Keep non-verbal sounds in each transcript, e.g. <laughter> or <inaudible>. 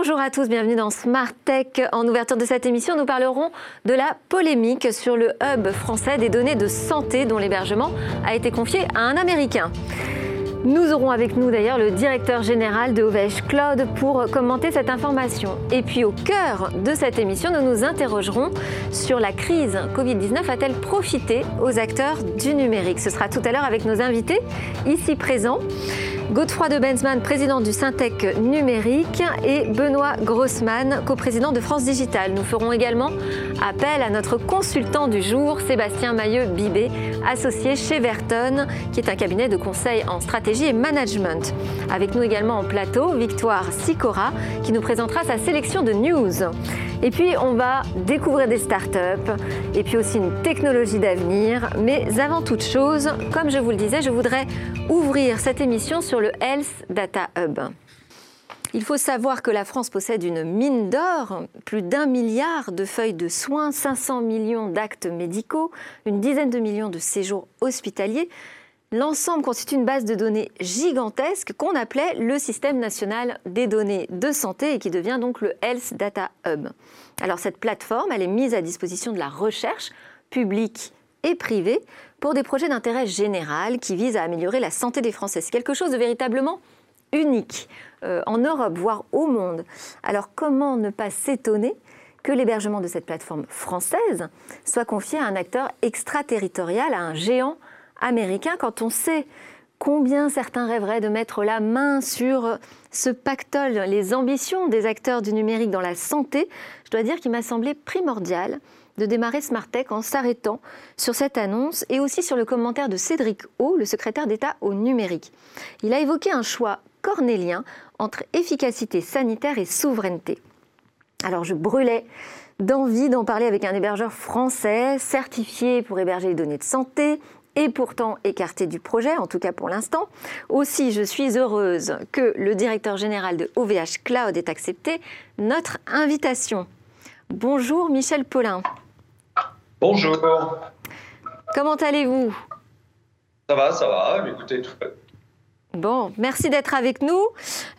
Bonjour à tous, bienvenue dans Smart Tech. En ouverture de cette émission, nous parlerons de la polémique sur le hub français des données de santé dont l'hébergement a été confié à un Américain. Nous aurons avec nous d'ailleurs le directeur général de OVH Cloud pour commenter cette information. Et puis au cœur de cette émission, nous nous interrogerons sur la crise Covid-19 a-t-elle profité aux acteurs du numérique? Ce sera tout à l'heure avec nos invités ici présents. Godefroy de Benzman, président du Syntec numérique, et Benoît Grossman, coprésident de France Digital. Nous ferons également appel à notre consultant du jour, Sébastien Mailleux-Bibé, associé chez Verton, qui est un cabinet de conseil en stratégie et management. Avec nous également en plateau, Victoire Sicora, qui nous présentera sa sélection de news. Et puis, on va découvrir des startups et puis aussi une technologie d'avenir. Mais avant toute chose, comme je vous le disais, je voudrais ouvrir cette émission sur le Health Data Hub. Il faut savoir que la France possède une mine d'or, plus d'un milliard de feuilles de soins, 500 millions d'actes médicaux, une dizaine de millions de séjours hospitaliers. L'ensemble constitue une base de données gigantesque qu'on appelait le Système national des données de santé et qui devient donc le Health Data Hub. Alors cette plateforme, elle est mise à disposition de la recherche publique et privée pour des projets d'intérêt général qui visent à améliorer la santé des Français. C'est quelque chose de véritablement unique euh, en Europe, voire au monde. Alors comment ne pas s'étonner que l'hébergement de cette plateforme française soit confié à un acteur extraterritorial, à un géant américain, quand on sait combien certains rêveraient de mettre la main sur ce pactole, les ambitions des acteurs du numérique dans la santé, je dois dire qu'il m'a semblé primordial de démarrer Smartech en s'arrêtant sur cette annonce et aussi sur le commentaire de Cédric O, le secrétaire d'État au numérique. Il a évoqué un choix cornélien entre efficacité sanitaire et souveraineté. Alors je brûlais d'envie d'en parler avec un hébergeur français certifié pour héberger les données de santé, et pourtant écarté du projet, en tout cas pour l'instant. Aussi, je suis heureuse que le directeur général de OVH Cloud ait accepté notre invitation. Bonjour Michel Paulin. Bonjour. Comment allez-vous? Ça va, ça va. Écoutez, tout Bon, merci d'être avec nous.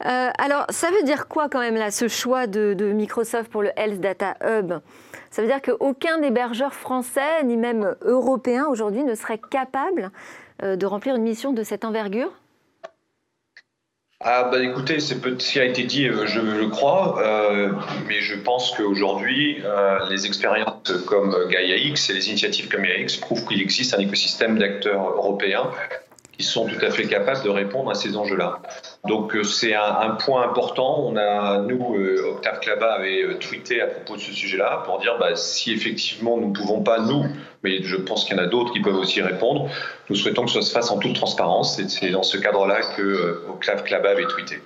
Euh, alors, ça veut dire quoi quand même là, ce choix de, de Microsoft pour le Health Data Hub? Ça veut dire qu'aucun hébergeur français, ni même européen aujourd'hui, ne serait capable euh, de remplir une mission de cette envergure? Ah bah écoutez, c'est ce qui a été dit, euh, je le crois, euh, mais je pense qu'aujourd'hui, les expériences comme Gaia X et les initiatives comme Gaia X prouvent qu'il existe un écosystème d'acteurs européens qui sont tout à fait capables de répondre à ces enjeux-là. Donc euh, c'est un, point important. On a, nous, euh, Octave Klaba avait euh, tweeté à propos de ce sujet-là pour dire bah, si effectivement nous ne pouvons pas, nous, mais je pense qu'il y en a d'autres qui peuvent aussi répondre, nous souhaitons que ça se fasse en toute transparence. C'est dans ce cadre-là que Octave Klaba avait tweeté.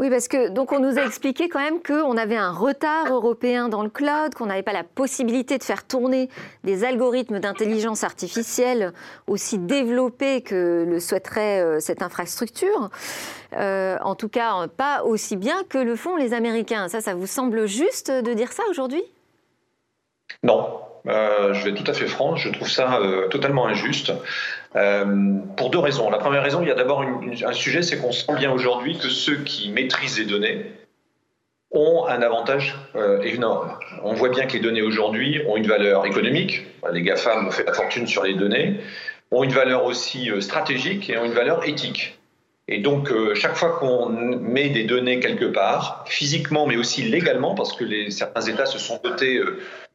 Oui, parce que donc on nous a expliqué quand même qu'on avait un retard européen dans le cloud, qu'on n'avait pas la possibilité de faire tourner des algorithmes d'intelligence artificielle aussi développés que le souhaiterait euh, cette infrastructure. Euh, en tout cas, pas aussi bien que le font les Américains. Ça, ça vous semble juste de dire ça aujourd'hui? Non, euh, je vais être tout à fait franc, je trouve ça totalement injuste. Euh, pour deux raisons. La première raison, il y a d'abord un sujet, c'est qu'on sent bien aujourd'hui que ceux qui maîtrisent les données ont un avantage euh, énorme. On voit bien que les données aujourd'hui ont une valeur économique. Les GAFAM ont fait la fortune sur les données, ont une valeur aussi euh, stratégique et ont une valeur éthique. Et donc, chaque fois qu'on met des données quelque part, physiquement, mais aussi légalement, parce que certains États se sont dotés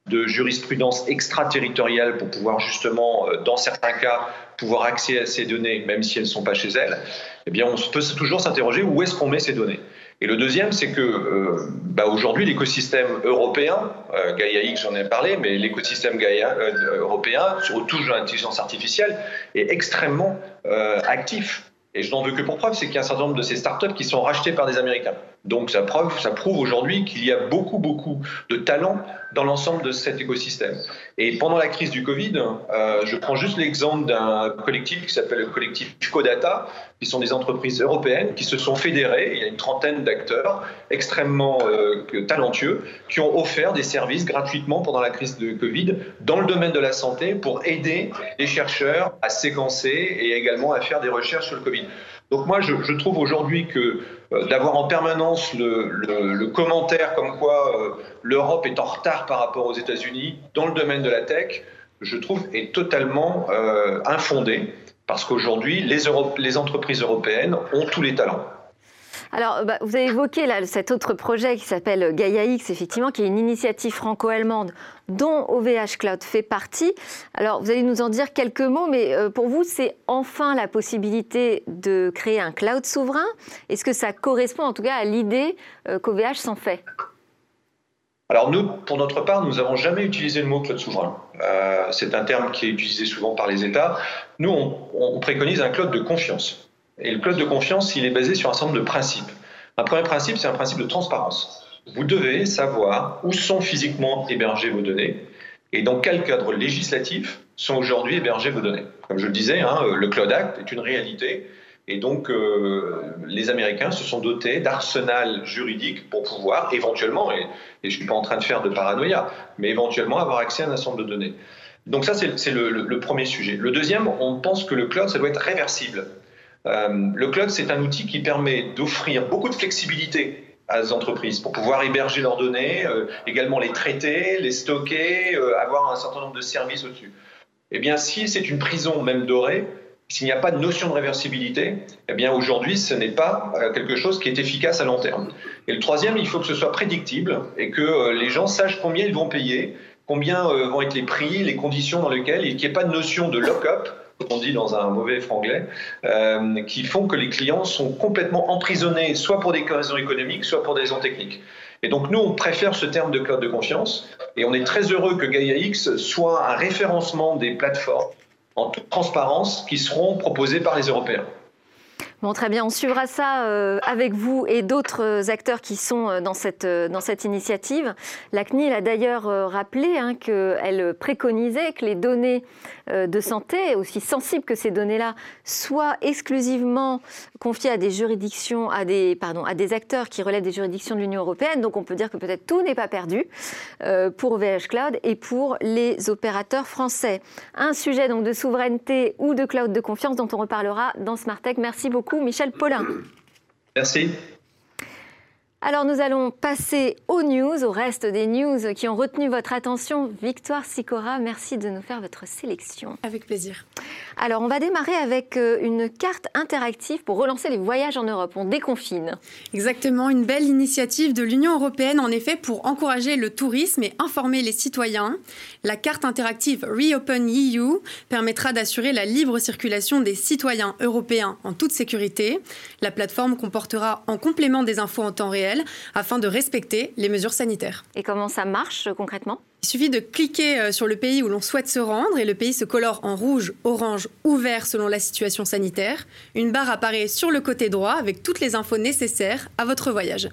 de jurisprudence extraterritoriale pour pouvoir justement, dans certains cas, pouvoir accéder à ces données, même si elles ne sont pas chez elles, eh bien, on peut toujours s'interroger où est-ce qu'on met ces données. Et le deuxième, c'est que euh, bah aujourd'hui, l'écosystème européen, euh, Gaia X, j'en ai parlé, mais l'écosystème euh, européen, touche de l'intelligence artificielle, est extrêmement actif. Et je n'en veux que pour preuve, c'est qu'il y a un certain nombre de ces startups qui sont rachetées par des Américains. Donc ça prouve, aujourd'hui qu'il y a beaucoup, beaucoup de talents dans l'ensemble de cet écosystème. Et pendant la crise du Covid, euh, je prends juste l'exemple d'un collectif qui s'appelle le collectif Codata, qui sont des entreprises européennes qui se sont fédérées. Il y a une trentaine d'acteurs extrêmement euh, talentueux qui ont offert des services gratuitement pendant la crise de Covid dans le domaine de la santé pour aider les chercheurs à séquencer et également à faire des recherches sur le Covid. Donc moi, je, trouve aujourd'hui que d'avoir en permanence le, commentaire comme quoi euh, l'Europe est en retard par rapport aux États-Unis dans le domaine de la tech, je trouve est totalement euh, infondé parce qu'aujourd'hui, les entreprises européennes ont tous les talents. Alors, bah, vous avez évoqué cet autre projet qui s'appelle Gaia X, effectivement, qui est une initiative franco-allemande dont OVH Cloud fait partie. Alors, vous allez nous en dire quelques mots, mais euh, pour vous, c'est enfin la possibilité de créer un cloud souverain. Est-ce que ça correspond en tout cas à l'idée euh, qu'OVH s'en fait? Alors nous, pour notre part, nous n'avons jamais utilisé le mot cloud souverain. Euh, c'est un terme qui est utilisé souvent par les États. Nous, on préconise un cloud de confiance. Et le cloud de confiance, il est basé sur un certain nombre de principes. Un premier principe, c'est un principe de transparence. Vous devez savoir où sont physiquement hébergées vos données et dans quel cadre législatif sont aujourd'hui hébergées vos données. Comme je le disais, hein, le Cloud Act est une réalité et donc euh, les Américains se sont dotés d'arsenal juridique pour pouvoir éventuellement, et, je ne suis pas en train de faire de paranoïa, mais éventuellement avoir accès à un ensemble de données. Donc ça, c'est le, premier sujet. Le deuxième, on pense que le cloud, ça doit être réversible. Euh, le cloud, c'est un outil qui permet d'offrir beaucoup de flexibilité à les entreprises pour pouvoir héberger leurs données, euh, également les traiter, les stocker, euh, avoir un certain nombre de services au-dessus. Eh bien, si c'est une prison même dorée, s'il n'y a pas de notion de réversibilité, eh bien aujourd'hui, ce n'est pas quelque chose qui est efficace à long terme. Et le troisième, il faut que ce soit prédictible et que les gens sachent combien ils vont payer, combien vont être les prix, les conditions dans lesquelles, et qu'il n'y ait pas de notion de lock-up on dit dans un mauvais franglais, euh, qui font que les clients sont complètement emprisonnés, soit pour des raisons économiques, soit pour des raisons techniques. Et donc nous, on préfère ce terme de cloud de confiance, et on est très heureux que Gaia X soit un référencement des plateformes en toute transparence qui seront proposées par les Européens. Bon, très bien, on suivra ça euh, avec vous et d'autres acteurs qui sont euh, dans cette, euh, dans cette initiative. La CNIL a d'ailleurs rappelé hein, qu'elle préconisait que les données de santé, aussi sensibles que ces données-là, soient exclusivement confiées à des juridictions, à des, pardon, à des acteurs qui relèvent des juridictions de l'Union européenne. Donc on peut dire que peut-être tout n'est pas perdu pour VH Cloud et pour les opérateurs français. Un sujet donc de souveraineté ou de cloud de confiance dont on reparlera dans Smart Tech. Merci beaucoup Michel Paulin. Merci. Alors nous allons passer aux news, au reste des news qui ont retenu votre attention. Victoire Sicora, merci de nous faire votre sélection. Avec plaisir. Alors on va démarrer avec euh, une carte interactive pour relancer les voyages en Europe. On déconfine. Exactement, une belle initiative de l'Union européenne en effet pour encourager le tourisme et informer les citoyens. La carte interactive Reopen EU permettra d'assurer la libre circulation des citoyens européens en toute sécurité. La plateforme comportera en complément des infos en temps réel afin de respecter les mesures sanitaires. Et comment ça marche concrètement? Il suffit de cliquer euh, sur le pays où l'on souhaite se rendre et le pays se colore en rouge, orange ou vert selon la situation sanitaire. Une barre apparaît sur le côté droit avec toutes les infos nécessaires à votre voyage.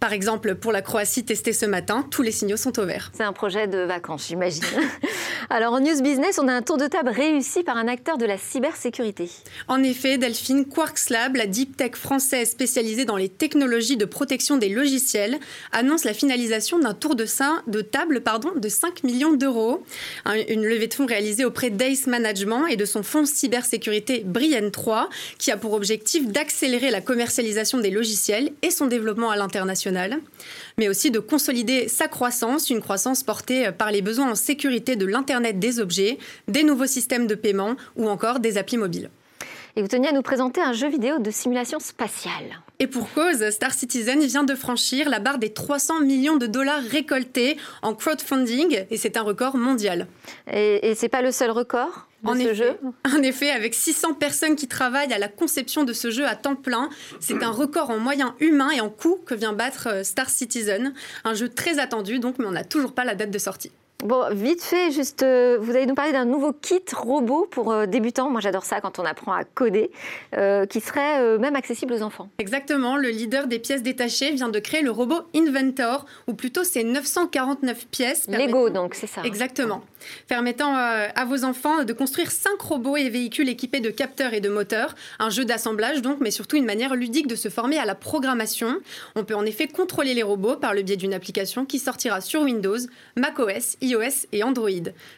Par exemple, pour la Croatie testée ce matin, tous les signaux sont au vert. C'est un projet de vacances, j'imagine. <laughs> Alors en News Business, on a un tour de table réussi par un acteur de la cybersécurité. En effet, Delphine Quarks Lab, la deep tech française spécialisée dans les technologies de protection des logiciels, annonce la finalisation d'un tour de, sein, de table pardon, de 5 millions d'euros. Une levée de fonds réalisée auprès d'Ace Management et de son fonds cybersécurité Brienne 3, qui a pour objectif d'accélérer la commercialisation des logiciels et son développement à l'international, mais aussi de consolider sa croissance, une croissance portée par les besoins en sécurité de l'Internet des objets, des nouveaux systèmes de paiement ou encore des applis mobiles. Et vous teniez à nous présenter un jeu vidéo de simulation spatiale. Et pour cause, Star Citizen vient de franchir la barre des 300 millions de dollars récoltés en crowdfunding et c'est un record mondial. Et, et c'est pas le seul record de ce jeu? En effet, avec 600 personnes qui travaillent à la conception de ce jeu à temps plein, c'est un record en moyens humains et en coûts que vient battre euh, Star Citizen. Un jeu très attendu donc, mais on n'a toujours pas la date de sortie. Bon, vite fait, juste, euh, vous allez nous parler d'un nouveau kit robot pour euh, débutants. Moi, j'adore ça quand on apprend à coder, euh, qui serait même accessible aux enfants. Exactement. Le leader des pièces détachées vient de créer le robot Inventor, ou plutôt ses 949 pièces. Lego, donc, c'est ça. Exactement. Permettant euh, à vos enfants de construire cinq robots et véhicules équipés de capteurs et de moteurs. Un jeu d'assemblage donc, mais surtout une manière ludique de se former à la programmation. On peut en effet contrôler les robots par le biais d'une application qui sortira sur Windows, macOS, iOS et Android.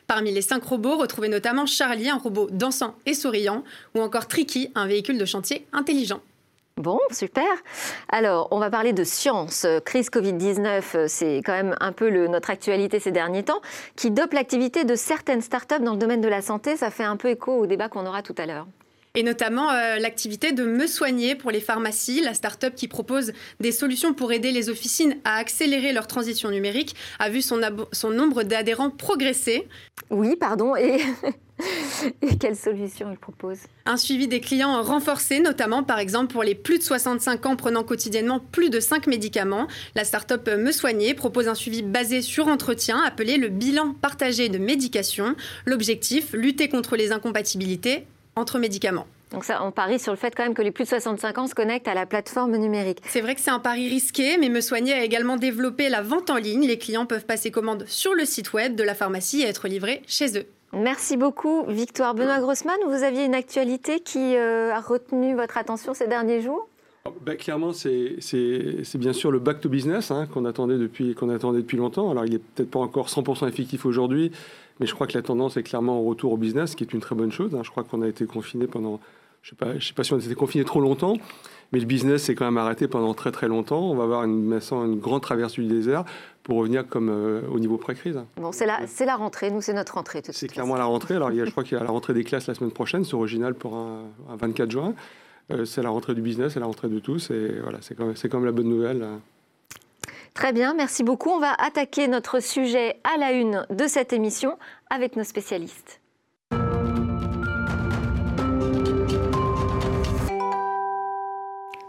Parmi les cinq robots, retrouvez notamment Charlie, un robot dansant et souriant, ou encore Tricky, un véhicule de chantier intelligent. Bon, super. Alors, on va parler de science. Crise Covid-19, euh, c'est quand même un peu notre actualité ces derniers temps, qui dope l'activité de certaines startups dans le domaine de la santé. Ça fait un peu écho au débat qu'on aura tout à l'heure et notamment euh, l'activité de Me Soigner pour les pharmacies. La start-up qui propose des solutions pour aider les officines à accélérer leur transition numérique a vu son, son nombre d'adhérents progresser. Oui, pardon, et... <laughs> <laughs> et quelles solutions il propose Un suivi des clients renforcé, notamment par exemple pour les plus de 65 ans prenant quotidiennement plus de 5 médicaments. La start-up Me Soigner propose un suivi basé sur entretien appelé le bilan partagé de médication. L'objectif, lutter contre les incompatibilités entre médicaments. Donc ça, on parie sur le fait quand même que les plus de 65 ans se connectent à la plateforme numérique. C'est vrai que c'est un pari risqué, mais Me Soigner a également développé la vente en ligne. Les clients peuvent passer commande sur le site web de la pharmacie et être livrés chez eux. Merci beaucoup, Victoire. Benoît Grossman, vous aviez une actualité qui euh, a retenu votre attention ces derniers jours? Ah, bah, clairement, c'est bien sûr le back to business hein, qu'on attendait, depuis, attendait depuis longtemps. Alors, il n'est peut-être pas encore 100% effectif aujourd'hui, mais je crois que la tendance est clairement au retour au business, ce qui est une très bonne chose. Hein. Je crois qu'on a été confiné pendant, je ne sais, sais, pas si on a été confiné trop longtemps, mais le business s'est quand même arrêté pendant très très longtemps. On va avoir une, une grande traversée du désert pour revenir comme euh, au niveau pré-crise. Bon, c'est la, la rentrée, nous c'est notre rentrée. C'est clairement la rentrée. Alors, il y a, je crois qu'il y a la rentrée des classes la semaine prochaine, c'est original pour un, 24 juin. Euh, c'est la rentrée du business, c'est la rentrée de tous, et voilà, c'est quand même la bonne nouvelle. Très bien, merci beaucoup. On va attaquer notre sujet à la une de cette émission avec nos spécialistes.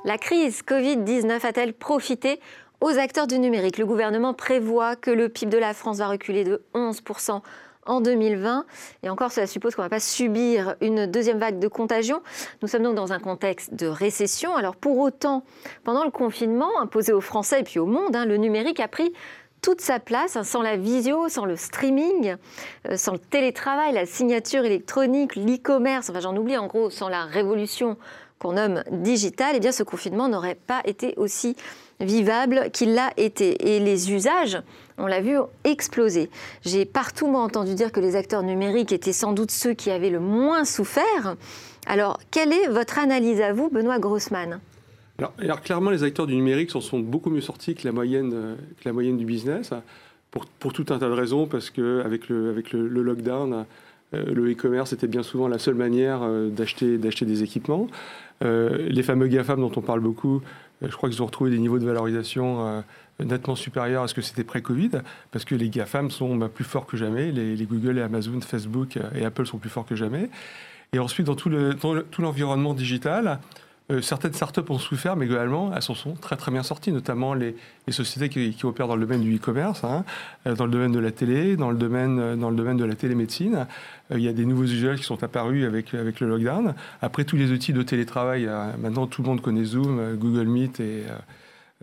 La crise Covid-19 a-t-elle profité aux acteurs du numérique? Le gouvernement prévoit que le PIB de la France va reculer de 11% en 2020. Et encore, cela suppose qu'on ne va pas subir une deuxième vague de contagion. Nous sommes donc dans un contexte de récession. Alors pour autant, pendant le confinement imposé aux Français et puis au monde, hein, le numérique a pris toute sa place, hein, sans la visio, sans le streaming, euh, sans le télétravail, la signature électronique, l'e-commerce, enfin j'en oublie en gros, sans la révolution qu'on nomme digitale, eh bien ce confinement n'aurait pas été aussi vivable qu'il l'a été. Et les usages on l'a vu exploser. J'ai partout moi, entendu dire que les acteurs numériques étaient sans doute ceux qui avaient le moins souffert. Alors, quelle est votre analyse à vous, Benoît Grossman? Alors, clairement, les acteurs du numérique s'en sont beaucoup mieux sortis que la moyenne, euh, que la moyenne du business, pour, pour, tout un tas de raisons, parce qu'avec le, avec le, lockdown, euh, le e-commerce était bien souvent la seule manière euh, d'acheter des équipements. Les fameux GAFAM dont on parle beaucoup, je crois qu'ils ont retrouvé des niveaux de valorisation nettement supérieur à ce que c'était pré-Covid, parce que les GAFAM sont bah, plus forts que jamais, les, Google et Amazon, Facebook et Apple sont plus forts que jamais. Et ensuite, dans tout l'environnement digital, euh, certaines startups ont souffert, mais globalement, elles s'en sont très bien sorties, notamment les, sociétés qui, opèrent dans le domaine du e-commerce, hein, euh, dans le domaine de la télé, dans le domaine, euh, de la télémédecine. il y a des nouveaux usages qui sont apparus avec, avec le lockdown. Après, tous les outils de télétravail, maintenant tout le monde connaît Zoom, Google Meet et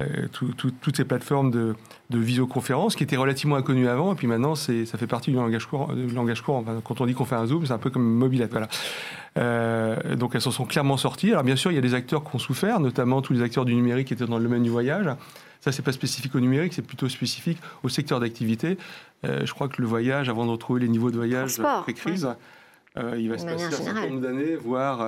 euh, toutes ces plateformes de, visioconférence qui étaient relativement inconnues avant, et puis maintenant ça fait partie du langage courant. Du langage courant. quand on dit qu'on fait un zoom, c'est un peu comme une mobilette. Voilà. Euh, donc elles s'en sont clairement sorties. Alors bien sûr, il y a des acteurs qui ont souffert, notamment tous les acteurs du numérique qui étaient dans le domaine du voyage. Ça, c'est pas spécifique au numérique, c'est plutôt spécifique au secteur d'activité. Euh, je crois que le voyage, avant de retrouver les niveaux de voyage pré-crise, il va se passer un certain nombre d'années, voire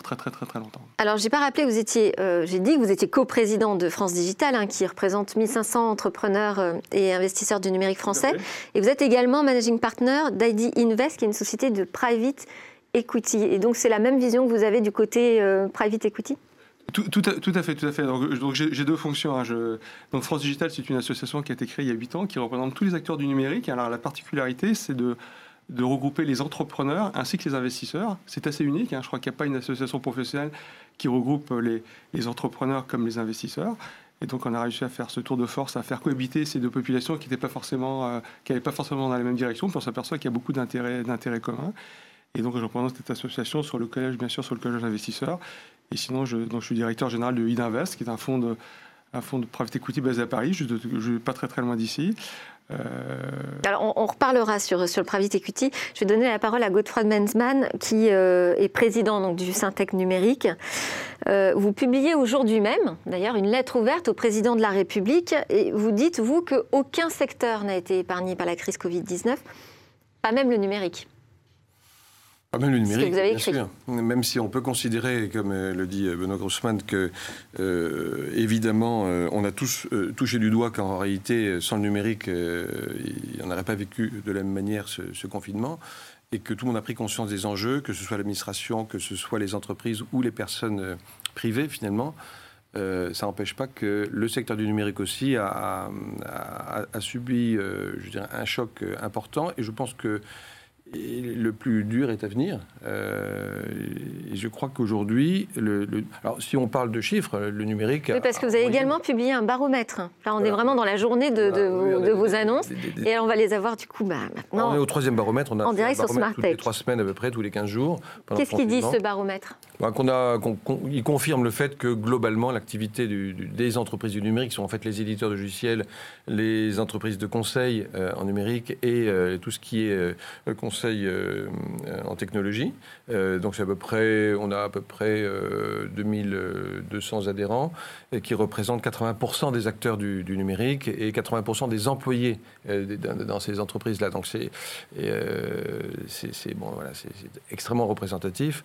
très très très très longtemps. Alors j'ai pas rappelé, vous étiez, euh, j'ai dit que vous étiez coprésident de France Digital, hein, qui représente 1500 entrepreneurs euh, et investisseurs du numérique français, et vous êtes également managing partner d'ID Invest, qui est une société de private equity. Et donc c'est la même vision que vous avez du côté euh, private equity? Tout, tout, à, tout, à, fait, tout à fait. Donc, j'ai deux fonctions. Hein. Je, donc France Digital, c'est une association qui a été créée il y a 8 ans, qui représente tous les acteurs du numérique. Alors la particularité, c'est de de regrouper les entrepreneurs ainsi que les investisseurs. C'est assez unique. Hein. Je crois qu'il n'y a pas une association professionnelle qui regroupe les, entrepreneurs comme les investisseurs. Et donc, on a réussi à faire ce tour de force, à faire cohabiter ces deux populations qui n'étaient pas forcément, euh, qui n'allaient pas forcément dans la même direction. Puis on s'aperçoit qu'il y a beaucoup d'intérêts, communs. Et donc, je représente cette association sur le collège, bien sûr, sur le collège d'investisseurs. Et sinon, je, donc, je suis directeur général de IDInvest, qui est un fonds de, un fonds de private equity basé à Paris, je, je, pas très très loin d'ici. Alors, on, reparlera sur, sur le private equity. Je vais donner la parole à Godfrey Mensman, qui est président donc, du Syntec numérique. vous publiez aujourd'hui même, d'ailleurs, une lettre ouverte au président de la République et vous dites, vous, qu'aucun secteur n'a été épargné par la crise Covid-19, pas même le numérique. Le numérique, bien sûr. Même si on peut considérer, comme euh, le dit euh, Benoît Grossman, que euh, évidemment, on a tous touché du doigt qu'en réalité, sans le numérique, on n'aurait pas vécu de la même manière ce, confinement et que tout le monde a pris conscience des enjeux, que ce soit l'administration, que ce soit les entreprises ou les personnes privées finalement. ça n'empêche pas que le secteur du numérique aussi a, a subi je dirais, un choc important et je pense que le plus dur est à venir. Euh, et je crois qu'aujourd'hui, le, alors si on parle de chiffres, le numérique. Oui, parce que vous avez également publié un baromètre. Là, on est vraiment dans la journée de, de, vos annonces. et on va les avoir du coup bah, maintenant. On est au troisième baromètre. On a en direct sur Smart Toutes les trois semaines à peu près, tous les 15 jours. Qu'est-ce qu'il dit ce baromètre bah, qu'on a, Il confirme le fait que globalement, l'activité des entreprises du numérique sont en fait les éditeurs de logiciels, les entreprises de conseil euh, en numérique et euh, tout ce qui est conseil euh, en technologie. Euh, donc c'est à peu près, on a à peu près 2200 euh, adhérents qui représentent 80% des acteurs du, numérique et 80% des employés dans, ces entreprises-là. Donc c'est extrêmement représentatif.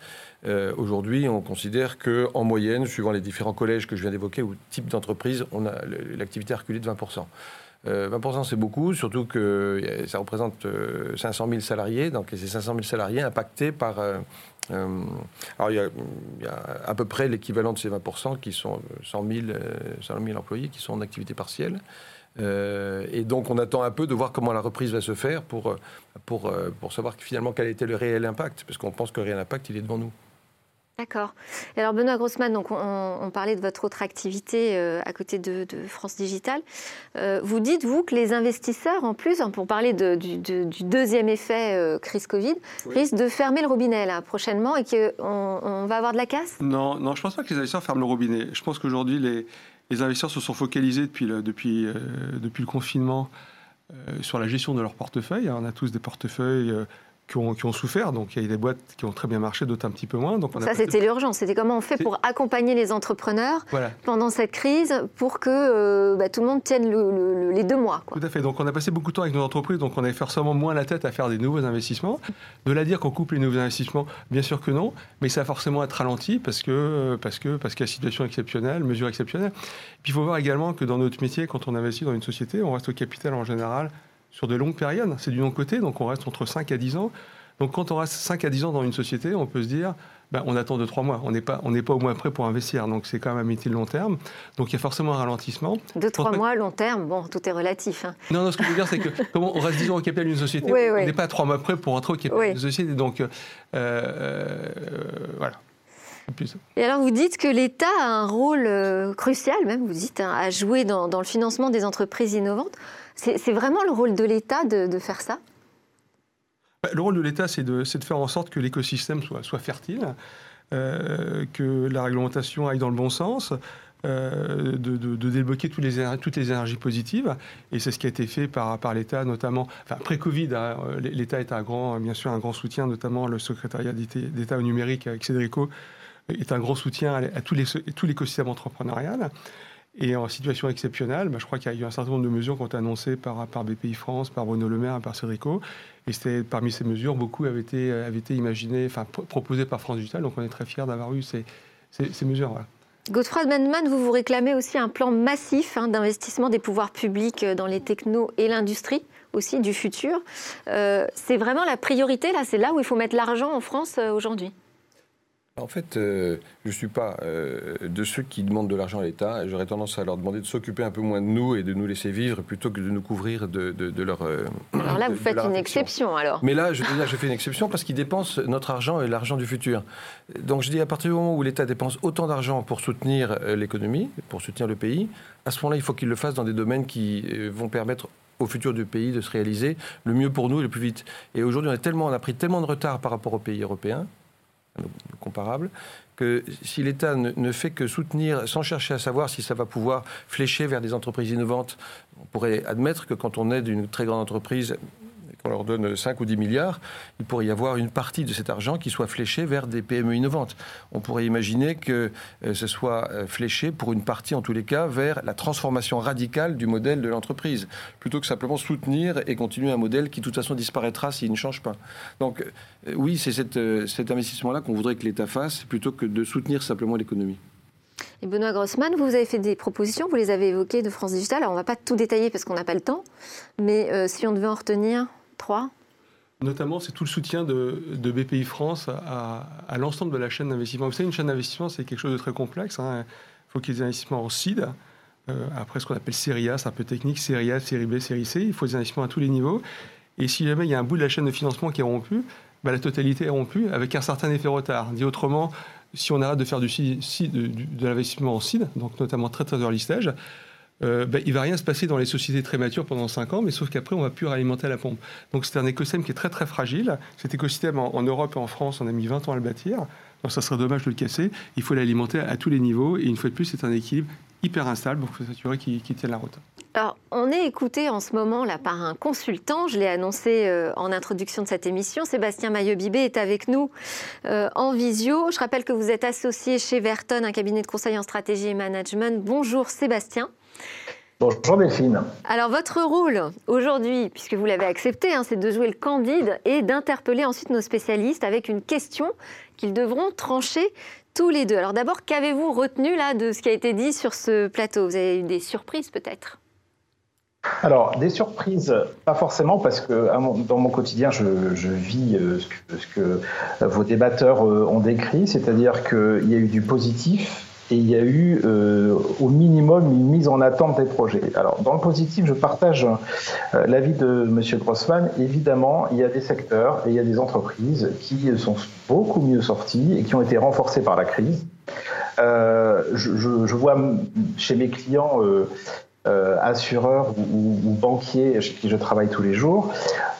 Aujourd'hui, on considère que en moyenne, suivant les différents collèges que je viens d'évoquer ou type d'entreprise, on a l'activité a reculé de 20%. 20% euh, c'est beaucoup, surtout que ça représente 500 euh, 000 salariés, donc ces 500 000 salariés impactés par... Euh, alors il y, a, à peu près l'équivalent de ces 20% qui sont 100 000, 100 000 employés qui sont en activité partielle. et donc on attend un peu de voir comment la reprise va se faire pour, pour, pour savoir finalement quel était le réel impact, parce qu'on pense que le réel impact, il est devant nous. D'accord. alors Benoît Grossman, donc on, parlait de votre autre activité euh, à côté de, France Digital. Euh, vous dites, vous, que les investisseurs, en plus, hein, pour parler du, deuxième effet euh, crise Covid, risquent de fermer le robinet là, prochainement et qu'on on va avoir de la casse? Non, non, je ne pense pas que les investisseurs ferment le robinet. Je pense qu'aujourd'hui, les, les, investisseurs se sont focalisés depuis le, depuis, depuis le confinement sur la gestion de leur portefeuille. On a tous des portefeuilles qui ont, souffert. Donc il y a des boîtes qui ont très bien marché, d'autres un petit peu moins. Donc ça, c'était l'urgence. C'était comment on fait pour accompagner les entrepreneurs pendant cette crise pour que euh, bah, tout le monde tienne les deux mois. Tout à fait. Donc on a passé beaucoup de temps avec nos entreprises, donc on avait forcément moins la tête à faire des nouveaux investissements. De la dire qu'on coupe les nouveaux investissements, bien sûr que non, mais ça va forcément être ralenti parce que parce que parce qu'il y a situation exceptionnelle, mesure exceptionnelle. Puis il faut voir également que dans notre métier, quand on investit dans une société, on reste au capital en général sur de longues périodes. C'est du non-côté, donc on reste entre 5 à 10 ans. Donc quand on reste 5 à 10 ans dans une société, on peut se dire, ben, on attend de 3 mois. On n'est pas, on pas au moins prêt pour investir. Donc c'est quand même un métier de long terme. Donc il y a forcément un ralentissement. De 3 mois, long terme, bon, tout est relatif. Hein. Non, non, ce que je veux dire, c'est que comment on reste 10 ans au capital d'une société, on n'est pas à 3 mois prêt pour rentrer au capital d'une société. Donc euh, euh, voilà. Et alors vous dites que l'État a un rôle euh, crucial, même vous dites, hein, à jouer dans, dans le financement des entreprises innovantes. C'est vraiment le rôle de l'État de, faire ça? Bah, Le rôle de l'État, c'est de, faire en sorte que l'écosystème soit, fertile, euh, que la réglementation aille dans le bon sens. Euh, de, débloquer toutes les, les énergies positives. Et c'est ce qui a été fait par, l'État, notamment. Enfin, pré-Covid, hein, l'État est un grand, bien sûr un grand soutien, notamment le secrétariat d'État au numérique avec Cédrico est un grand soutien à, à tout l'écosystème entrepreneurial. Et en situation exceptionnelle, bah, je crois qu'il y a eu un certain nombre de mesures qui ont été annoncées par, par BPI France, par Bruno Le Maire, par Cédrico. Et c'était parmi ces mesures, beaucoup avaient été, imaginées, enfin proposées par France Digital. Donc on est très fiers d'avoir eu ces, mesures. Voilà. Manman, vous vous réclamez aussi un plan massif hein, d'investissement des pouvoirs publics dans les technos et l'industrie aussi du futur. Euh, c'est vraiment la priorité, là, c'est là où il faut mettre l'argent en France euh, aujourd'hui? En fait, euh, je ne suis pas euh, de ceux qui demandent de l'argent à l'État. J'aurais tendance à leur demander de s'occuper un peu moins de nous et de nous laisser vivre plutôt que de nous couvrir de, leur. Euh, <coughs> alors là, vous faites une exception alors. Mais là, je, je fais une exception parce qu'ils dépensent notre argent et l'argent du futur. Donc je dis à partir du moment où l'État dépense autant d'argent pour soutenir l'économie, pour soutenir le pays, à ce moment-là, il faut qu'il le fasse dans des domaines qui vont permettre au futur du pays de se réaliser le mieux pour nous et le plus vite. Et aujourd'hui, on, tellement, on a pris tellement de retard par rapport aux pays européens comparables, que si l'État ne, fait que soutenir sans chercher à savoir si ça va pouvoir flécher vers des entreprises innovantes, on pourrait admettre que quand on aide une très grande entreprise, qu'on leur donne 5 ou 10 milliards, il pourrait y avoir une partie de cet argent qui soit fléché vers des PME innovantes. On pourrait imaginer que euh, ce soit euh, fléché pour une partie, en tous les cas, vers la transformation radicale du modèle de l'entreprise, plutôt que simplement soutenir et continuer un modèle qui, de toute façon, disparaîtra s'il ne change pas. Donc, euh, oui, c'est cet investissement-là qu'on voudrait que l'État fasse, plutôt que de soutenir simplement l'économie. Et Benoît Grossman, vous avez fait des propositions, vous les avez évoquées de France Digital. Alors, on ne va pas tout détailler parce qu'on n'a pas le temps, mais si on devait en retenir Trois Notamment, c'est tout le soutien de, BPI France à, l'ensemble de la chaîne d'investissement. Vous savez, une chaîne d'investissement, c'est quelque chose de très complexe. Hein. Il faut qu'il y ait des investissements en CID, euh, après ce qu'on appelle série A, c'est un peu technique, série A, série B, série C. Il faut des investissements à tous les niveaux. Et si jamais il y a un bout de la chaîne de financement qui est rompu, bah, la totalité est rompue avec un certain effet retard. Dit autrement, si on arrête de faire du, de, de l'investissement en CID, donc notamment très très early stage, euh, ben, il va rien se passer dans les sociétés très matures pendant 5 ans, mais sauf qu'après, on va plus réalimenter la pompe. Donc c'est un écosystème qui est très très fragile. Cet écosystème en, Europe et en France, on a mis 20 ans à le bâtir. Donc ça serait dommage de le casser. Il faut l'alimenter à tous les niveaux. Et une fois de plus, c'est un équilibre hyper instable pour s'assurer qu'il tienne la route. Alors, on est écouté en ce moment là par un consultant, je l'ai annoncé euh, en introduction de cette émission. Sébastien Maillot-Bibé est avec nous euh, en visio. Je rappelle que vous êtes associé chez Verton, un cabinet de conseil en stratégie et management. Bonjour Sébastien. Bonjour Delphine. Alors votre rôle aujourd'hui, puisque vous l'avez accepté, hein, c'est de jouer le candide et d'interpeller ensuite nos spécialistes avec une question qu'ils devront trancher tous les deux. Alors d'abord, qu'avez-vous retenu là de ce qui a été dit sur ce plateau? Vous avez eu des surprises peut-être? Alors, des surprises, pas forcément, parce que dans mon quotidien, je, vis euh, ce que, vos débatteurs euh, ont décrit, c'est-à-dire qu'il y a eu du positif, et il y a eu euh, au minimum une mise en attente des projets. Alors, dans le positif, je partage euh, l'avis de M. Grossman. Évidemment, il y a des secteurs et il y a des entreprises qui sont beaucoup mieux sorties et qui ont été renforcées par la crise. Euh, je, je, vois chez mes clients euh, assureurs ou, ou, banquiers chez qui je travaille tous les jours,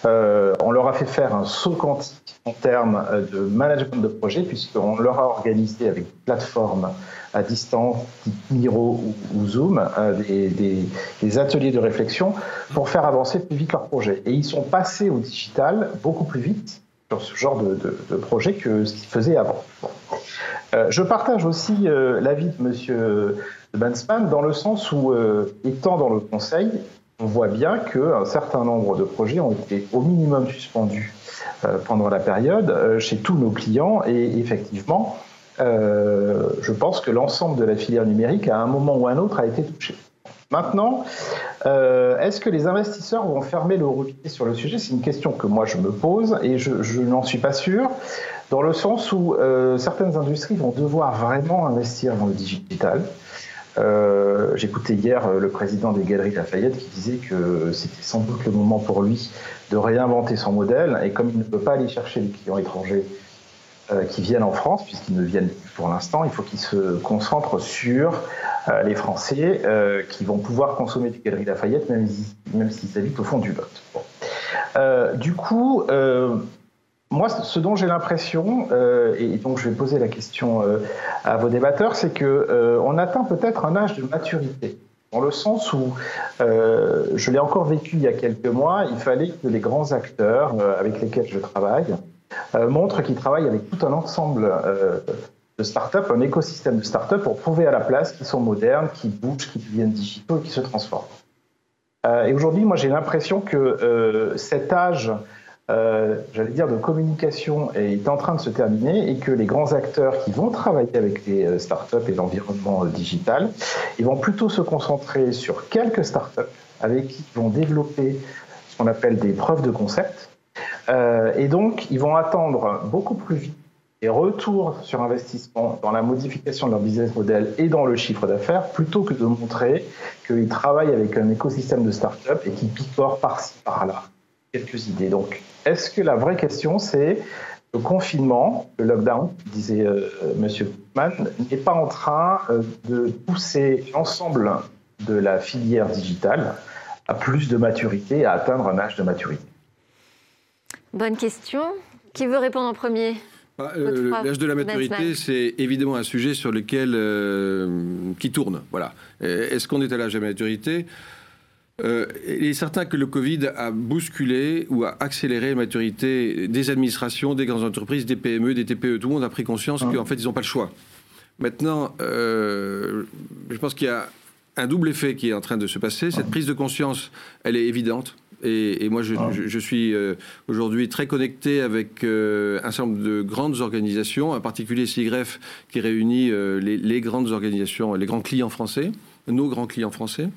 on leur a fait faire un saut quantique en termes de management de projet, puisqu'on leur a organisé avec plateforme à distance, Miro ou, Zoom, euh, des, ateliers de réflexion pour faire avancer plus vite leur projet. Et ils sont passés au digital beaucoup plus vite sur ce genre de, projet que ce qu'ils faisaient avant. Euh, je partage aussi euh, l'avis de M. Bansman dans le sens où, étant dans le conseil, on voit bien qu'un certain nombre de projets ont été au minimum suspendus pendant la période chez tous nos clients et effectivement, euh, je pense que l'ensemble de la filière numérique, à un moment ou un autre, a été touché. Maintenant, euh, est-ce que les investisseurs vont fermer le robinet sur le sujet? C'est une question que moi je me pose et je, n'en suis pas sûr, dans le sens où euh, certaines industries vont devoir vraiment investir dans le digital. J'écoutais hier le président des Galeries Lafayette qui disait que c'était sans doute le moment pour lui de réinventer son modèle et comme il ne peut pas aller chercher les clients étrangers qui viennent en France, puisqu'ils ne viennent plus pour l'instant, il faut qu'ils se concentrent sur euh, les Français euh, qui vont pouvoir consommer du Galerie Lafayette, même, même s'ils habitent au fond du Lot. du coup, moi, ce dont j'ai l'impression, et donc je vais poser la question à vos débatteurs, c'est que on atteint peut-être un âge de maturité. Dans le sens où, je l'ai encore vécu il y a quelques mois, il fallait que les grands acteurs avec lesquels je travaille, euh, montre qu'il travaille avec tout un ensemble euh, de start-up, un écosystème de start-up pour prouver à la place qu'ils sont modernes, qu'ils bougent, qu'ils deviennent digitaux et qu'ils se transforment. Euh, et aujourd'hui, moi, j'ai l'impression que cet âge, j'allais dire, de communication est en train de se terminer et que les grands acteurs qui vont travailler avec les start-up et l'environnement digital, ils vont plutôt se concentrer sur quelques start-up avec qui ils vont développer ce qu'on appelle des preuves de concept euh, et donc, ils vont attendre beaucoup plus vite des retours sur investissement dans la modification de leur business model et dans le chiffre d'affaires, plutôt que de montrer qu'ils travaillent avec un écosystème de start-up et qu'ils picorent par-ci, par-là quelques idées. Donc, est-ce que la vraie question, c'est le confinement, le lockdown, disait euh, M. Putman, n'est pas en train euh, de pousser l'ensemble de la filière digitale à plus de maturité, à atteindre un âge de maturité? Bonne question. Qui veut répondre en premier bah, euh, L'âge de la maturité, c'est évidemment un sujet sur lequel qui tourne. Voilà. Est-ce qu'on est à l'âge de la maturité? Il est certain que le Covid a bousculé ou a accéléré la maturité des administrations, des grandes entreprises, des PME, des TPE. Tout le monde a pris conscience qu'en fait, ils n'ont pas le choix. Maintenant, je pense qu'il y a un double effet qui est en train de se passer. Cette prise de conscience, elle est évidente. Et, moi, je, suis euh, aujourd'hui très connecté avec euh, un certain nombre de grandes organisations, en particulier SIGREF, qui réunit euh, les, les, grandes organisations, les grands clients français, nos grands clients français.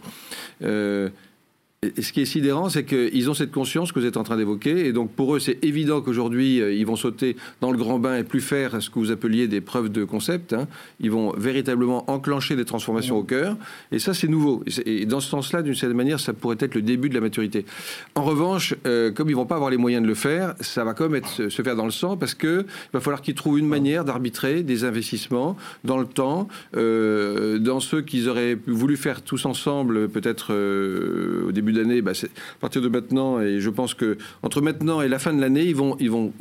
Ce qui est sidérant, c'est qu'ils ont cette conscience que vous êtes en train d'évoquer. Et donc, pour eux, c'est évident qu'aujourd'hui, euh, ils vont sauter dans le grand bain et plus faire ce que vous appeliez des preuves de concept. Hein. Ils vont véritablement enclencher des transformations au cœur. Et ça, c'est nouveau. Et dans ce sens-là, d'une certaine manière, ça pourrait être le début de la maturité. En revanche, euh, comme ils vont pas avoir les moyens de le faire, ça va quand même se faire dans le sang parce qu'il va falloir qu'ils trouvent une manière d'arbitrer des investissements dans le temps, euh, dans ceux qu'ils auraient voulu faire tous ensemble, peut-être au début d'année, bah, à partir de maintenant, et je pense que entre maintenant et la fin de l'année, ils vont, ils vont,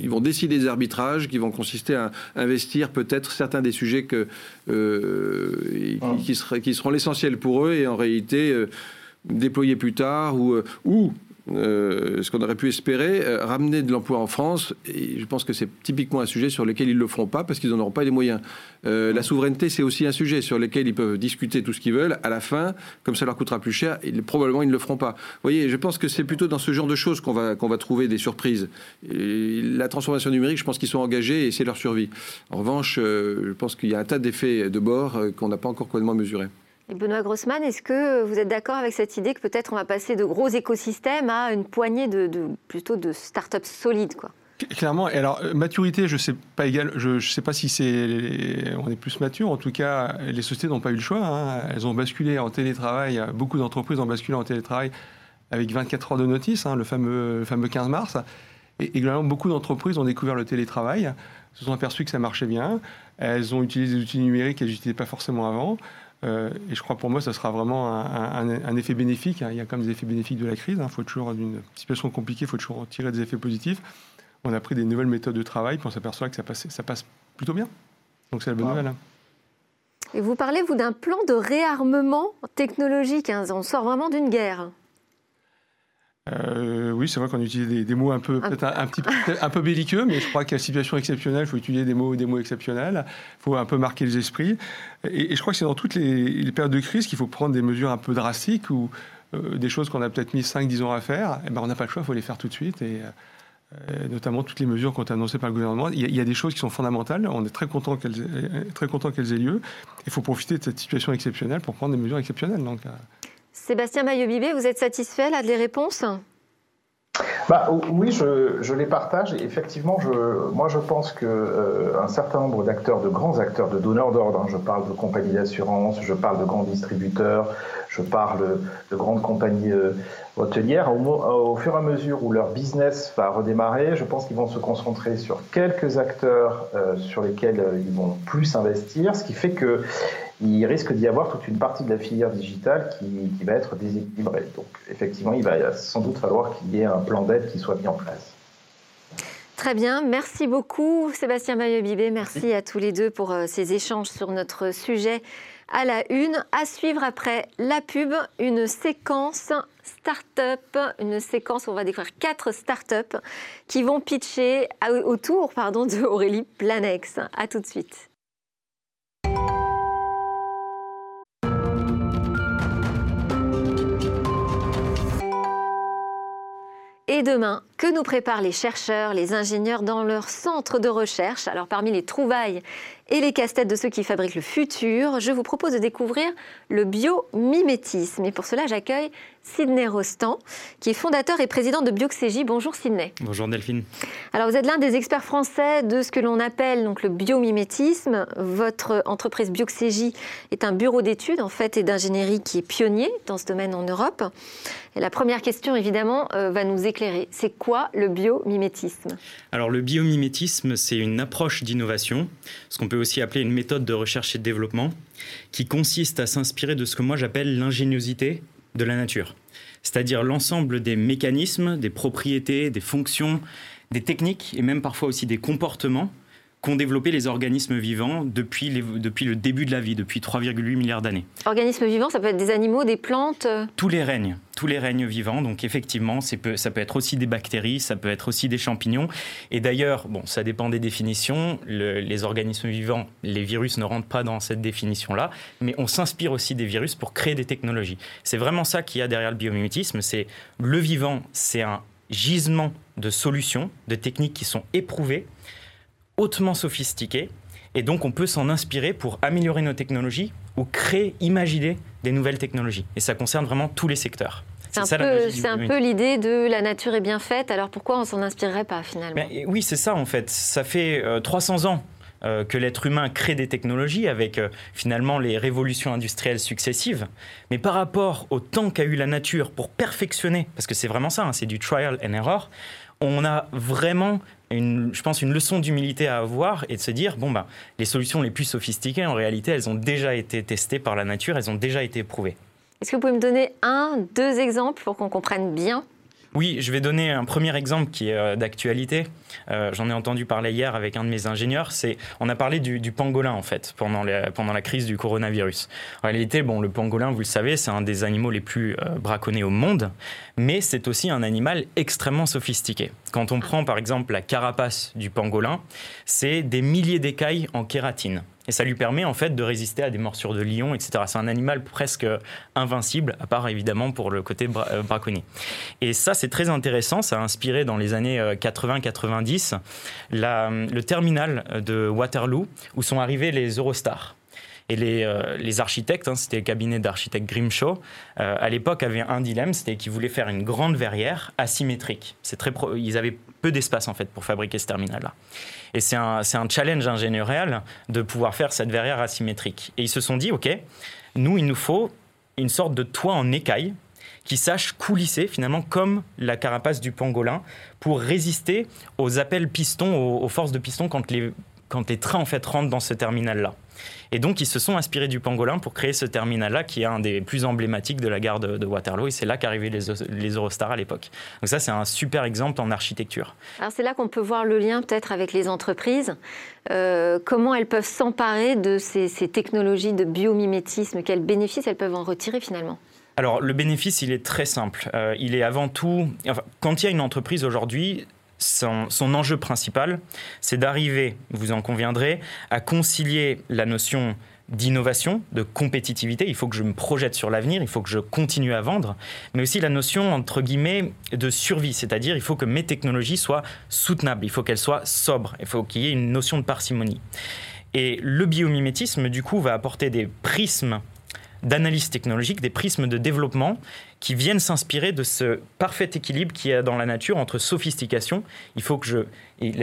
ils vont décider des arbitrages qui vont consister à investir peut-être certains des sujets que, euh, qui, qui, seront l'essentiel pour eux et en réalité euh, déployer plus tard ou, euh, ou euh, ce qu'on aurait pu espérer, euh, ramener de l'emploi en France. Et je pense que c'est typiquement un sujet sur lequel ils ne le feront pas parce qu'ils n'en auront pas les moyens. Euh, la souveraineté, c'est aussi un sujet sur lequel ils peuvent discuter tout ce qu'ils veulent. À la fin, comme ça leur coûtera plus cher, ils, probablement ils ne le feront pas. Vous voyez, je pense que c'est plutôt dans ce genre de choses qu'on va, qu'on va trouver des surprises. la transformation numérique, je pense qu'ils sont engagés et c'est leur survie. En revanche, je pense qu'il y a un tas d'effets de bord qu'on n'a pas encore complètement mesurés. Et Benoît Grossman, est-ce que vous êtes d'accord avec cette idée que peut-être on va passer de gros écosystèmes à une poignée de, plutôt de start-up solides quoi? Clairement, et alors euh, maturité, je je, sais pas si c'est on est plus mature. En tout cas, les sociétés n'ont pas eu le choix. Hein. Elles ont basculé en télétravail. Beaucoup d'entreprises ont basculé en télétravail avec 24 heures de notice, hein, le fameux fameux 15 mars. Et, également, beaucoup d'entreprises ont découvert le télétravail, se sont aperçues que ça marchait bien. Elles ont utilisé des outils numériques qu'elles n'utilisaient pas forcément avant. Euh, et je crois pour moi, ça sera vraiment un, effet bénéfique. Hein. Il y a comme des effets bénéfiques de la crise. Il hein. faut toujours, d'une situation compliquée, il faut toujours tirer des effets positifs. On a pris des nouvelles méthodes de travail, puis on s'aperçoit que ça passe, ça passe plutôt bien. Donc c'est la bonne nouvelle. Hein. Et vous parlez, vous, d'un plan de réarmement technologique. On sort vraiment d'une guerre. Euh, oui, c'est vrai qu'on utilise des, mots un peu, peut-être un, petit, un peu belliqueux, mais je crois qu'à situation exceptionnelle, il faut utiliser des mots, des mots exceptionnels. Il faut un peu marquer les esprits. Et, je crois que c'est dans toutes les, périodes de crise qu'il faut prendre des mesures un peu drastiques ou euh, des choses qu'on a peut-être mis 5-10 ans à faire. Et eh ben, on n'a pas le choix, il faut les faire tout de suite. Et, euh, notamment toutes les mesures qui ont été annoncées par le gouvernement. Il y, a, des choses qui sont fondamentales. On est très content qu'elles, très content qu'elles aient lieu. Il faut profiter de cette situation exceptionnelle pour prendre des mesures exceptionnelles. Donc, Sébastien Maillot-Bibé, vous êtes satisfait là, des réponses? Bah, oui, je, les partage. effectivement, je, moi, je pense que euh, un certain nombre d'acteurs, de grands acteurs, de donneurs d'ordre, hein, je parle de compagnies d'assurance, je parle de grands distributeurs, je parle de grandes compagnies euh, hôtelières, au, au, fur et à mesure où leur business va redémarrer, je pense qu'ils vont se concentrer sur quelques acteurs euh, sur lesquels ils vont plus investir, ce qui fait que il risque d'y avoir toute une partie de la filière digitale qui, va être déséquilibrée. Donc effectivement, il va sans doute falloir qu'il y ait un plan d'aide qui soit mis en place. Très bien, merci beaucoup Sébastien Maillot-Bibé, merci, à tous les deux pour euh, ces échanges sur notre sujet à la une. À suivre après la pub, une séquence start-up, une séquence où on va découvrir quatre start-up qui vont pitcher autour pardon, de Aurélie Planex. À tout de suite. Demain, que nous préparent les chercheurs, les ingénieurs dans leur centre de recherche Alors parmi les trouvailles et les casse-têtes de ceux qui fabriquent le futur, je vous propose de découvrir le biomimétisme. Et pour cela, j'accueille Sidney Rostand, qui est fondateur et président de Bioxégie. Bonjour Sidney. Bonjour Delphine. Alors vous êtes l'un des experts français de ce que l'on appelle donc le biomimétisme. Votre entreprise Bioxégie est un bureau d'études en fait et d'ingénierie qui est pionnier dans ce domaine en Europe. Et la première question évidemment euh, va nous éclairer. C'est quoi le biomimétisme Alors le biomimétisme, c'est une approche d'innovation, ce qu'on peut aussi appeler une méthode de recherche et de développement, qui consiste à s'inspirer de ce que moi j'appelle l'ingéniosité de la nature, c'est-à-dire l'ensemble des mécanismes, des propriétés, des fonctions, des techniques et même parfois aussi des comportements qu'ont développé les organismes vivants depuis, depuis le début de la vie, depuis 3,8 milliards d'années. Organismes vivants, ça peut être des animaux, des plantes euh Tous les règnes, tous les règnes vivants. Donc effectivement, ça peut être aussi des bactéries, ça peut être aussi des champignons. Et d'ailleurs, bon, ça dépend des définitions. les organismes vivants, les virus ne rentrent pas dans cette définition-là, mais on s'inspire aussi des virus pour créer des technologies. C'est vraiment ça qu'il y a derrière le biomimétisme. C'est le vivant, c'est un gisement de solutions, de techniques qui sont éprouvées hautement sophistiqué Et donc, on peut s'en inspirer pour améliorer nos technologies ou créer, imaginer des nouvelles technologies. Et ça concerne vraiment tous les secteurs. C'est un, peu, l'idée de la nature est bien faite, alors pourquoi on s'en inspirerait pas finalement? Oui, c'est ça en fait. Ça fait 300 euh, ans euh, que l'être humain crée des technologies avec euh, finalement les révolutions industrielles successives. Mais par rapport au temps qu'a eu la nature pour perfectionner, parce que c'est vraiment ça, hein, c'est du trial and error, on a vraiment je pense, une leçon d'humilité à avoir et de se dire, bon, bah, les solutions les plus sophistiquées, en réalité, elles ont déjà été testées par la nature, elles ont déjà été éprouvées. Est-ce que vous pouvez me donner un, deux exemples pour qu'on comprenne bien oui, je vais donner un premier exemple qui est euh, d'actualité. Euh, j'en ai entendu parler hier avec un de mes ingénieurs. C'est, on a parlé du, pangolin en fait pendant, pendant la crise du coronavirus. En réalité, bon, le pangolin, vous le savez, c'est un des animaux les plus euh, braconnés au monde, mais c'est aussi un animal extrêmement sophistiqué. Quand on prend par exemple la carapace du pangolin, c'est des milliers d'écailles en kératine. Et ça lui permet en fait de résister à des morsures de lion, etc. C'est un animal presque invincible, à part évidemment pour le côté euh, braconnier. Et ça, c'est très intéressant. Ça a inspiré dans les années 80-90 euh, le terminal de Waterloo où sont arrivés les Eurostars. Et les, euh, architectes, hein, c'était le cabinet d'architectes Grimshaw, à l'époque avaient un dilemme, c'était qu'ils voulaient faire une grande verrière asymétrique. C'est très ils avaient peu d'espace en fait pour fabriquer ce terminal-là. Et c'est un, un, challenge ingénieur de pouvoir faire cette verrière asymétrique. Et ils se sont dit, OK, nous, il nous faut une sorte de toit en écaille qui sache coulisser finalement comme la carapace du pangolin pour résister aux appels pistons, aux, aux forces de piston quand les, quand les trains en fait rentrent dans ce terminal-là. Et donc, ils se sont inspirés du pangolin pour créer ce terminal-là, qui est un des plus emblématiques de la gare de, Waterloo. Et c'est là qu'arrivaient les, les Eurostars à l'époque. Donc ça, c'est un super exemple en architecture. Alors c'est là qu'on peut voir le lien peut-être avec les entreprises. Euh, comment elles peuvent s'emparer de ces, technologies de biomimétisme? Quels bénéfices elles peuvent en retirer finalement? Alors le bénéfice, il est très simple. Euh, il est avant tout, quand il y a une entreprise aujourd'hui, son, enjeu principal, c'est d'arriver, vous en conviendrez, à concilier la notion d'innovation, de compétitivité, il faut que je me projette sur l'avenir, il faut que je continue à vendre, mais aussi la notion, entre guillemets, de survie, c'est-à-dire il faut que mes technologies soient soutenables, il faut qu'elles soient sobres, il faut qu'il y ait une notion de parcimonie. Et le biomimétisme, du coup, va apporter des prismes d'analyse technologique, des prismes de développement qui viennent s'inspirer de ce parfait équilibre qu'il y a dans la nature entre sophistication. Il faut que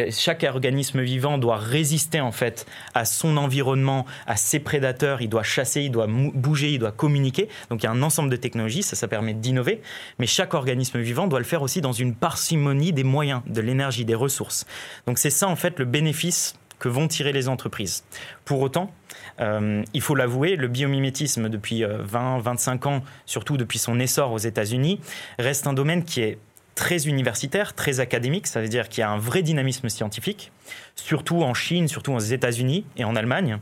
chaque organisme vivant doit résister en fait à son environnement, à ses prédateurs. Il doit chasser, il doit bouger, il doit communiquer. Donc il y a un ensemble de technologies, ça, ça permet d'innover. Mais chaque organisme vivant doit le faire aussi dans une parcimonie des moyens, de l'énergie, des ressources. Donc c'est ça en fait le bénéfice que vont tirer les entreprises. Pour autant, euh, il faut l'avouer, le biomimétisme depuis 20-25 euh, ans, surtout depuis son essor aux États-Unis, reste un domaine qui est très universitaire, très académique, ça veut dire qu'il y a un vrai dynamisme scientifique, surtout en Chine, surtout aux États-Unis et en Allemagne.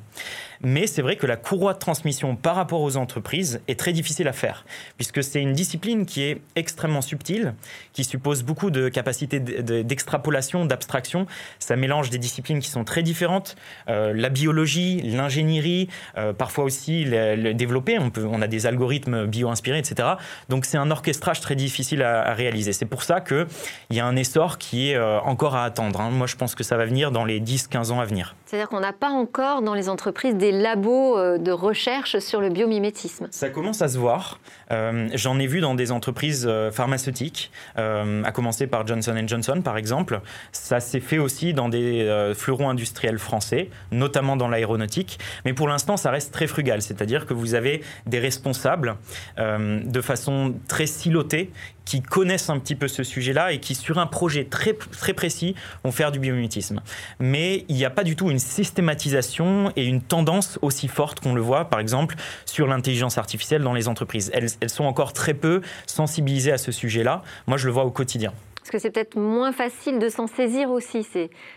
Mais c'est vrai que la courroie de transmission par rapport aux entreprises est très difficile à faire, puisque c'est une discipline qui est extrêmement subtile, qui suppose beaucoup de capacités d'extrapolation, d'abstraction. Ça mélange des disciplines qui sont très différentes, euh, la biologie, l'ingénierie, euh, parfois aussi le, développer. On, a des algorithmes bio-inspirés, etc. Donc c'est un orchestrage très difficile à, réaliser. C'est pour ça qu'il y a un essor qui est euh, encore à attendre. Hein. Moi, je pense que ça va venir dans les 10-15 ans à venir. C'est-à-dire qu'on n'a pas encore dans les entreprises des labos euh, de recherche sur le biomimétisme. Ça commence à se voir. Euh, j'en ai vu dans des entreprises euh, pharmaceutiques, à commencer par Johnson Johnson par exemple. Ça s'est fait aussi dans des fleurons industriels français, notamment dans l'aéronautique. Mais pour l'instant, ça reste très frugal. C'est-à-dire que vous avez des responsables de façon très silotée qui connaissent un petit peu ce sujet-là et qui, sur un projet très, très précis, vont faire du biomimétisme. Mais il n'y a pas du tout une systématisation et une tendance aussi forte qu'on le voit, par exemple, sur l'intelligence artificielle dans les entreprises. Elles, elles sont encore très peu sensibilisées à ce sujet-là. Moi, je le vois au quotidien. Parce que c'est peut-être moins facile de s'en saisir aussi.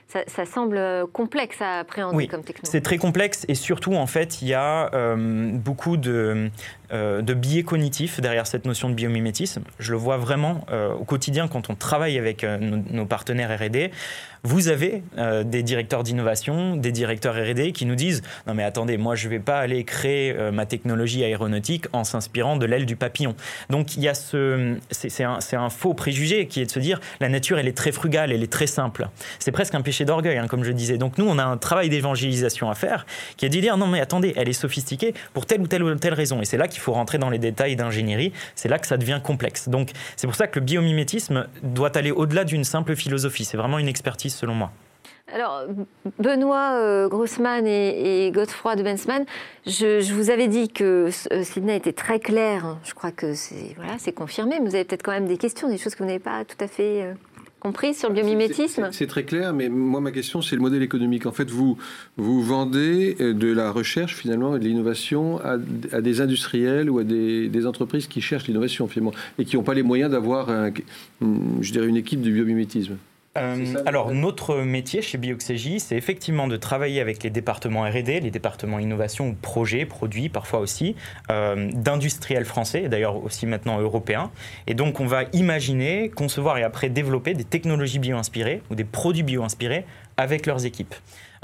Ça, ça, semble complexe à appréhender comme technologie. C'est très complexe et surtout, en fait, il y a beaucoup de, euh, de biais cognitifs derrière cette notion de biomimétisme. Je le vois vraiment euh, au quotidien quand on travaille avec euh, nos, partenaires RD. Vous avez des directeurs d'innovation, des directeurs RD qui nous disent Non, mais attendez, moi, je ne vais pas aller créer ma technologie aéronautique en s'inspirant de l'aile du papillon. Donc, il y a ce. C'est un, faux préjugé qui est de se dire La nature, elle est très frugale, elle est très simple. C'est presque un péché d'orgueil, hein, comme je disais. Donc, nous, on a un travail d'évangélisation à faire qui est de dire Non, mais attendez, elle est sophistiquée pour telle ou telle ou telle raison. Et c'est là qu'il faut rentrer dans les détails d'ingénierie, c'est là que ça devient complexe. Donc c'est pour ça que le biomimétisme doit aller au-delà d'une simple philosophie. C'est vraiment une expertise selon moi. Alors, Benoît euh, Grossman et, Godefroy de Bensman, je, vous avais dit que euh, Sydney était très clair. Je crois que c'est voilà, confirmé, mais vous avez peut-être quand même des questions, des choses que vous n'avez pas tout à fait. Euh, compris sur le biomimétisme C'est très clair, mais moi, ma question, c'est le modèle économique. En fait, vous, vous vendez de la recherche, finalement, et de l'innovation à, des industriels ou à des, entreprises qui cherchent l'innovation, finalement, et qui n'ont pas les moyens d'avoir, je dirais, une équipe de biomimétisme. Euh, alors, notre métier chez Bioxégie, c'est effectivement de travailler avec les départements RD, les départements innovation ou projets, produits parfois aussi, euh, d'industriels français, d'ailleurs aussi maintenant européens. Et donc, on va imaginer, concevoir et après développer des technologies bio-inspirées ou des produits bio-inspirés avec leurs équipes.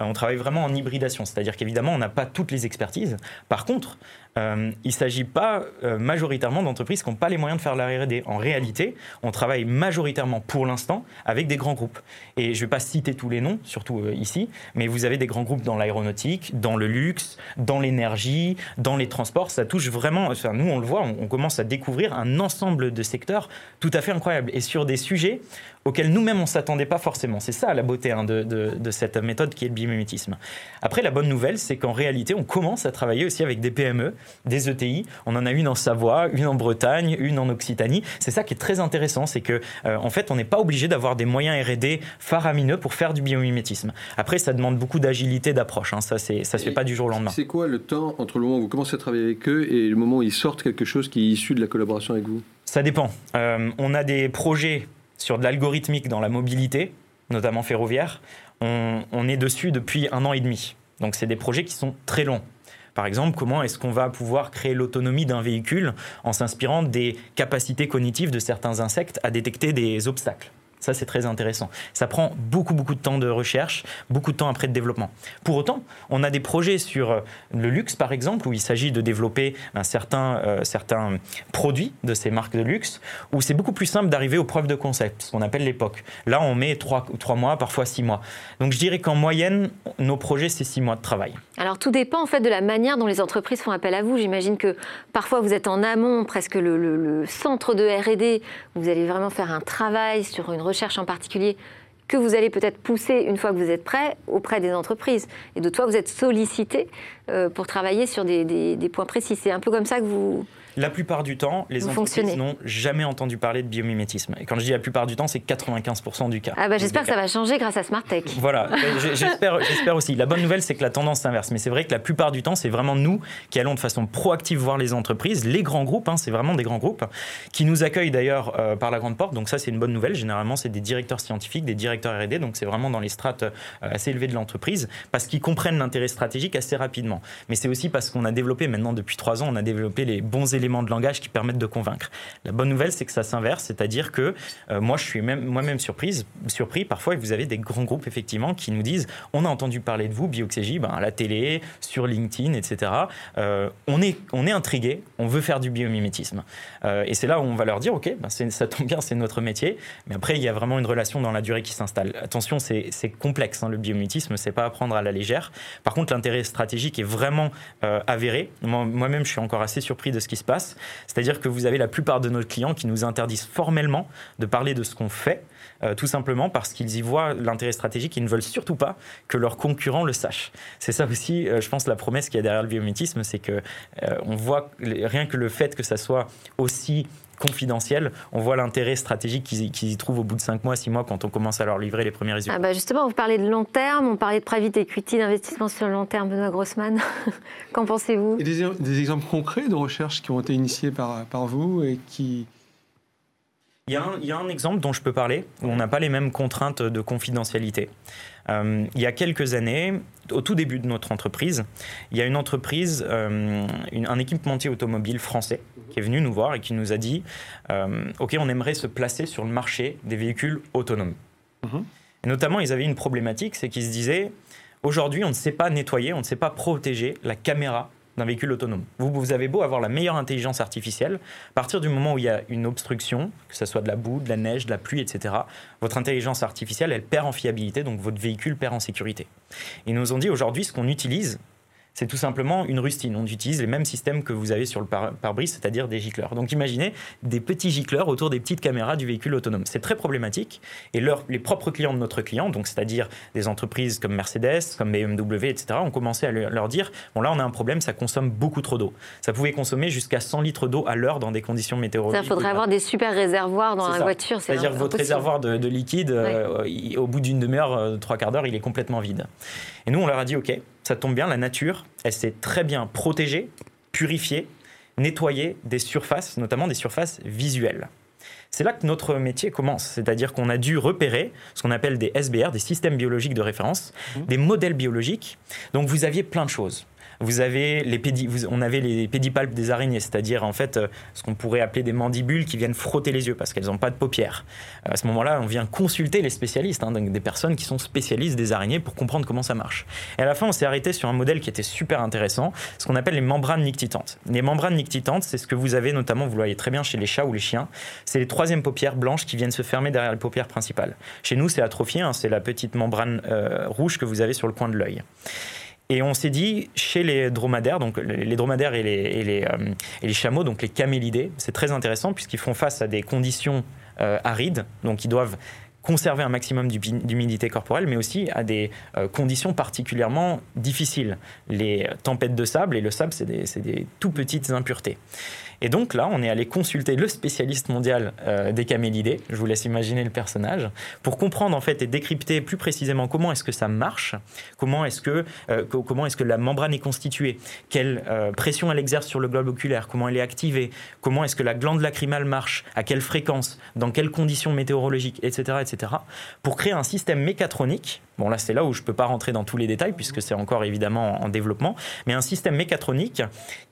Euh, on travaille vraiment en hybridation, c'est-à-dire qu'évidemment, on n'a pas toutes les expertises. Par contre, euh, il ne s'agit pas euh, majoritairement d'entreprises qui n'ont pas les moyens de faire la R&D. En réalité, on travaille majoritairement pour l'instant avec des grands groupes. Et je ne vais pas citer tous les noms, surtout ici, mais vous avez des grands groupes dans l'aéronautique, dans le luxe, dans l'énergie, dans les transports. Ça touche vraiment, enfin, nous on le voit, on, commence à découvrir un ensemble de secteurs tout à fait incroyables. Et sur des sujets auxquels nous-mêmes on ne s'attendait pas forcément. C'est ça la beauté hein, de, de, cette méthode qui est le biomimétisme. Après, la bonne nouvelle, c'est qu'en réalité, on commence à travailler aussi avec des PME, des ETI. On en a une en Savoie, une en Bretagne, une en Occitanie. C'est ça qui est très intéressant, c'est que euh, en fait, on n'est pas obligé d'avoir des moyens R&D faramineux pour faire du biomimétisme. Après, ça demande beaucoup d'agilité d'approche. Hein. Ça, c'est, ça se fait pas du jour au lendemain. C'est quoi le temps entre le moment où vous commencez à travailler avec eux et le moment où ils sortent quelque chose qui est issu de la collaboration avec vous? Ça dépend. Euh, on a des projets sur de l'algorithmique dans la mobilité, notamment ferroviaire. On, est dessus depuis un an et demi. Donc c'est des projets qui sont très longs. Par exemple, comment est-ce qu'on va pouvoir créer l'autonomie d'un véhicule en s'inspirant des capacités cognitives de certains insectes à détecter des obstacles? Ça, c'est très intéressant. Ça prend beaucoup, beaucoup de temps de recherche, beaucoup de temps après de développement. Pour autant, on a des projets sur euh, le luxe, par exemple, où il s'agit de développer euh, certains produits de ces marques de luxe, où c'est beaucoup plus simple d'arriver aux preuves de concept, ce qu'on appelle l'époque. Là, on met trois, trois mois, parfois six mois. Donc, je dirais qu'en moyenne, nos projets, c'est six mois de travail. Alors, tout dépend en fait de la manière dont les entreprises font appel à vous. J'imagine que parfois, vous êtes en amont, presque le, le centre de R&D, vous allez vraiment faire un travail sur une recherche en particulier que vous allez peut-être pousser une fois que vous êtes prêt auprès des entreprises. Et de toi, vous êtes sollicité euh, pour travailler sur des, des points précis. C'est un peu comme ça que vous... La plupart du temps, les entreprises n'ont jamais entendu parler de biomimétisme. Et quand je dis la plupart du temps, c'est 95% du cas. Ah bah j'espère que ça va changer grâce à Smart Tech. <laughs> Voilà, j'espère, j'espère aussi. La bonne nouvelle, c'est que la tendance s'inverse. Mais c'est vrai que la plupart du temps, c'est vraiment nous qui allons de façon proactive voir les entreprises, les grands groupes, hein, c'est vraiment des grands groupes, qui nous accueillent d'ailleurs euh, par la grande porte. Donc ça, c'est une bonne nouvelle. Généralement, c'est des directeurs scientifiques, des directeurs R&D. Donc c'est vraiment dans les strates euh, assez élevées de l'entreprise, parce qu'ils comprennent l'intérêt stratégique assez rapidement. Mais c'est aussi parce qu'on a développé maintenant depuis trois ans, on a développé les bons éléments de langage qui permettent de convaincre. La bonne nouvelle, c'est que ça s'inverse, c'est-à-dire que euh, moi, je suis même, moi-même surprise, surpris parfois, et vous avez des grands groupes, effectivement, qui nous disent on a entendu parler de vous, Bioxégie, ben, à la télé, sur LinkedIn, etc. Euh, on, est, on est intrigué, on veut faire du biomimétisme. Euh, et c'est là où on va leur dire ok, ben, ça tombe bien, c'est notre métier, mais après, il y a vraiment une relation dans la durée qui s'installe. Attention, c'est complexe, hein, le biomimétisme, c'est pas à prendre à la légère. Par contre, l'intérêt stratégique est vraiment avéré. Moi-même, je suis encore assez surpris de ce qui se C'est-à-dire que vous avez la plupart de nos clients qui nous interdisent formellement de parler de ce qu'on fait, euh, tout simplement parce qu'ils y voient l'intérêt stratégique et ne veulent surtout pas que leurs concurrents le sachent. C'est ça aussi, euh, je pense, la promesse qu'il y a derrière le biométisme, c'est que euh, voit rien que le fait que ça soit aussi confidentiel, on voit l'intérêt stratégique qu'ils y trouvent au bout de 5 mois, 6 mois, quand on commence à leur livrer les premiers résultats. Ah bah justement, vous parlez de long terme, on parlait de private equity, d'investissement sur le long terme, Benoît Grossman. <laughs> Qu'en pensez-vous? Des, des, exemples concrets de recherches qui ont été initiées par, par vous et qui, il y, a un, exemple dont je peux parler, où on n'a pas les mêmes contraintes de confidentialité. Euh, il y a quelques années, au tout début de notre entreprise, il y a une entreprise, euh, un équipementier automobile français qui est venu nous voir et qui nous a dit euh, Ok, on aimerait se placer sur le marché des véhicules autonomes. Mhm. Et notamment, ils avaient une problématique, c'est qu'ils se disaient Aujourd'hui, on ne sait pas nettoyer, on ne sait pas protéger la caméra d'un véhicule autonome. Vous, vous avez beau avoir la meilleure intelligence artificielle, à partir du moment où il y a une obstruction, que ce soit de la boue, de la neige, de la pluie, etc., votre intelligence artificielle, elle perd en fiabilité, donc votre véhicule perd en sécurité. Ils nous ont dit aujourd'hui, ce qu'on utilise, c'est tout simplement une rustine. On utilise les mêmes systèmes que vous avez sur le pare-brise, c'est-à-dire des gicleurs. Donc imaginez des petits gicleurs autour des petites caméras du véhicule autonome. C'est très problématique et les propres clients de notre client, donc c'est-à-dire des entreprises comme Mercedes, comme BMW, etc., ont commencé à leur dire bon là on a un problème, ça consomme beaucoup trop d'eau. Ça pouvait consommer jusqu'à 100 litres d'eau à l'heure dans des conditions météorologiques. Il faudrait avoir des super réservoirs dans la voiture. C'est-à-dire votre réservoir de, liquide, euh, au bout d'une demi-heure, euh, trois quarts d'heure, il est complètement vide. Et nous on leur a dit ok, ça tombe bien, la nature, elle sait très bien protéger, purifier, nettoyer des surfaces, notamment des surfaces visuelles. C'est là que notre métier commence, c'est-à-dire qu'on a dû repérer ce qu'on appelle des SBR, des systèmes biologiques de référence, mmh. des modèles biologiques. Donc vous aviez plein de choses. Vous avez les on avait les pédipalpes des araignées, c'est-à-dire en fait euh, ce qu'on pourrait appeler des mandibules qui viennent frotter les yeux parce qu'elles n'ont pas de paupières. À ce moment-là, on vient consulter les spécialistes, hein, des personnes qui sont spécialistes des araignées pour comprendre comment ça marche. Et à la fin, on s'est arrêté sur un modèle qui était super intéressant, ce qu'on appelle les membranes nictitantes. Les membranes nictitantes, c'est ce que vous avez notamment, vous le voyez très bien chez les chats ou les chiens, c'est les troisièmes paupières blanches qui viennent se fermer derrière les paupières principales. Chez nous, c'est atrophié, hein, c'est la petite membrane euh, rouge que vous avez sur le coin de l'œil. Et on s'est dit, chez les dromadaires, donc les dromadaires euh, et les chameaux, donc les camélidés, c'est très intéressant puisqu'ils font face à des conditions euh, arides, donc ils doivent conserver un maximum d'humidité corporelle, mais aussi à des euh, conditions particulièrement difficiles. Les tempêtes de sable, et le sable, c'est des tout petites impuretés. Et donc là, on est allé consulter le spécialiste mondial euh, des camélidés, je vous laisse imaginer le personnage, pour comprendre en fait et décrypter plus précisément comment est-ce que ça marche, comment est-ce que, euh, comment est-ce que la membrane est constituée, quelle euh, pression elle exerce sur le globe oculaire, comment elle est activée, comment est-ce que la glande lacrymale marche, à quelle fréquence, dans quelles conditions météorologiques, etc., etc., pour créer un système mécatronique Bon, là, c'est là où je ne peux pas rentrer dans tous les détails, puisque c'est encore évidemment en développement, mais un système mécatronique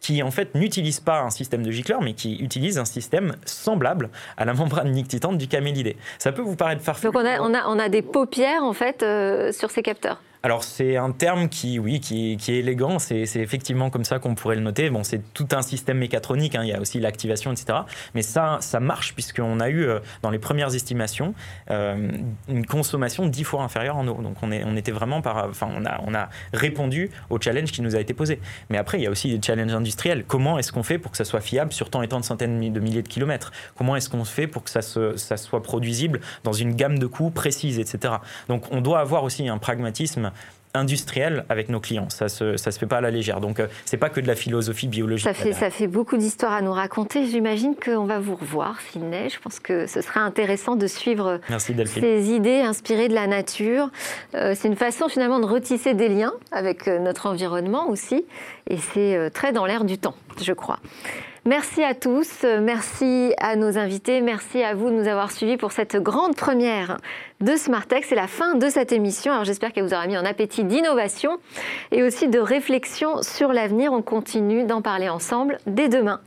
qui, en fait, n'utilise pas un système de gicleur, mais qui utilise un système semblable à la membrane nictitante du camélidé. Ça peut vous paraître farfelu. Donc, on a, on a, on a des paupières, en fait, euh, sur ces capteurs alors c'est un terme qui, oui, qui, est élégant, c'est effectivement comme ça qu'on pourrait le noter. Bon, c'est tout un système mécatronique, hein. il y a aussi l'activation, etc. Mais ça, ça marche puisqu'on a eu, euh, dans les premières estimations, euh, une consommation dix fois inférieure en eau. Donc on, est, on était vraiment par, enfin, on a, on a répondu au challenge qui nous a été posé. Mais après, il y a aussi des challenges industriels. Comment est-ce qu'on fait pour que ça soit fiable sur tant et tant de centaines de milliers de kilomètres? Comment est-ce qu'on fait pour que ça, se, ça soit produisible dans une gamme de coûts précise, etc. Donc on doit avoir aussi un pragmatisme industriel avec nos clients. Ça se, ça se fait pas à la légère. Donc, euh, c'est pas que de la philosophie biologique. Ça fait, ça fait beaucoup d'histoires à nous raconter. J'imagine qu'on va vous revoir, Sydney. Je pense que ce sera intéressant de suivre ces idées inspirées de la nature. Euh, c'est une façon finalement de retisser des liens avec euh, notre environnement aussi. Et c'est très dans l'air du temps, je crois. Merci à tous, euh, merci à nos invités, merci à vous de nous avoir suivis pour cette grande première de Smartex. C'est la fin de cette émission. J'espère qu'elle vous aura mis en appétit d'innovation et aussi de réflexion sur l'avenir. On continue d'en parler ensemble dès demain.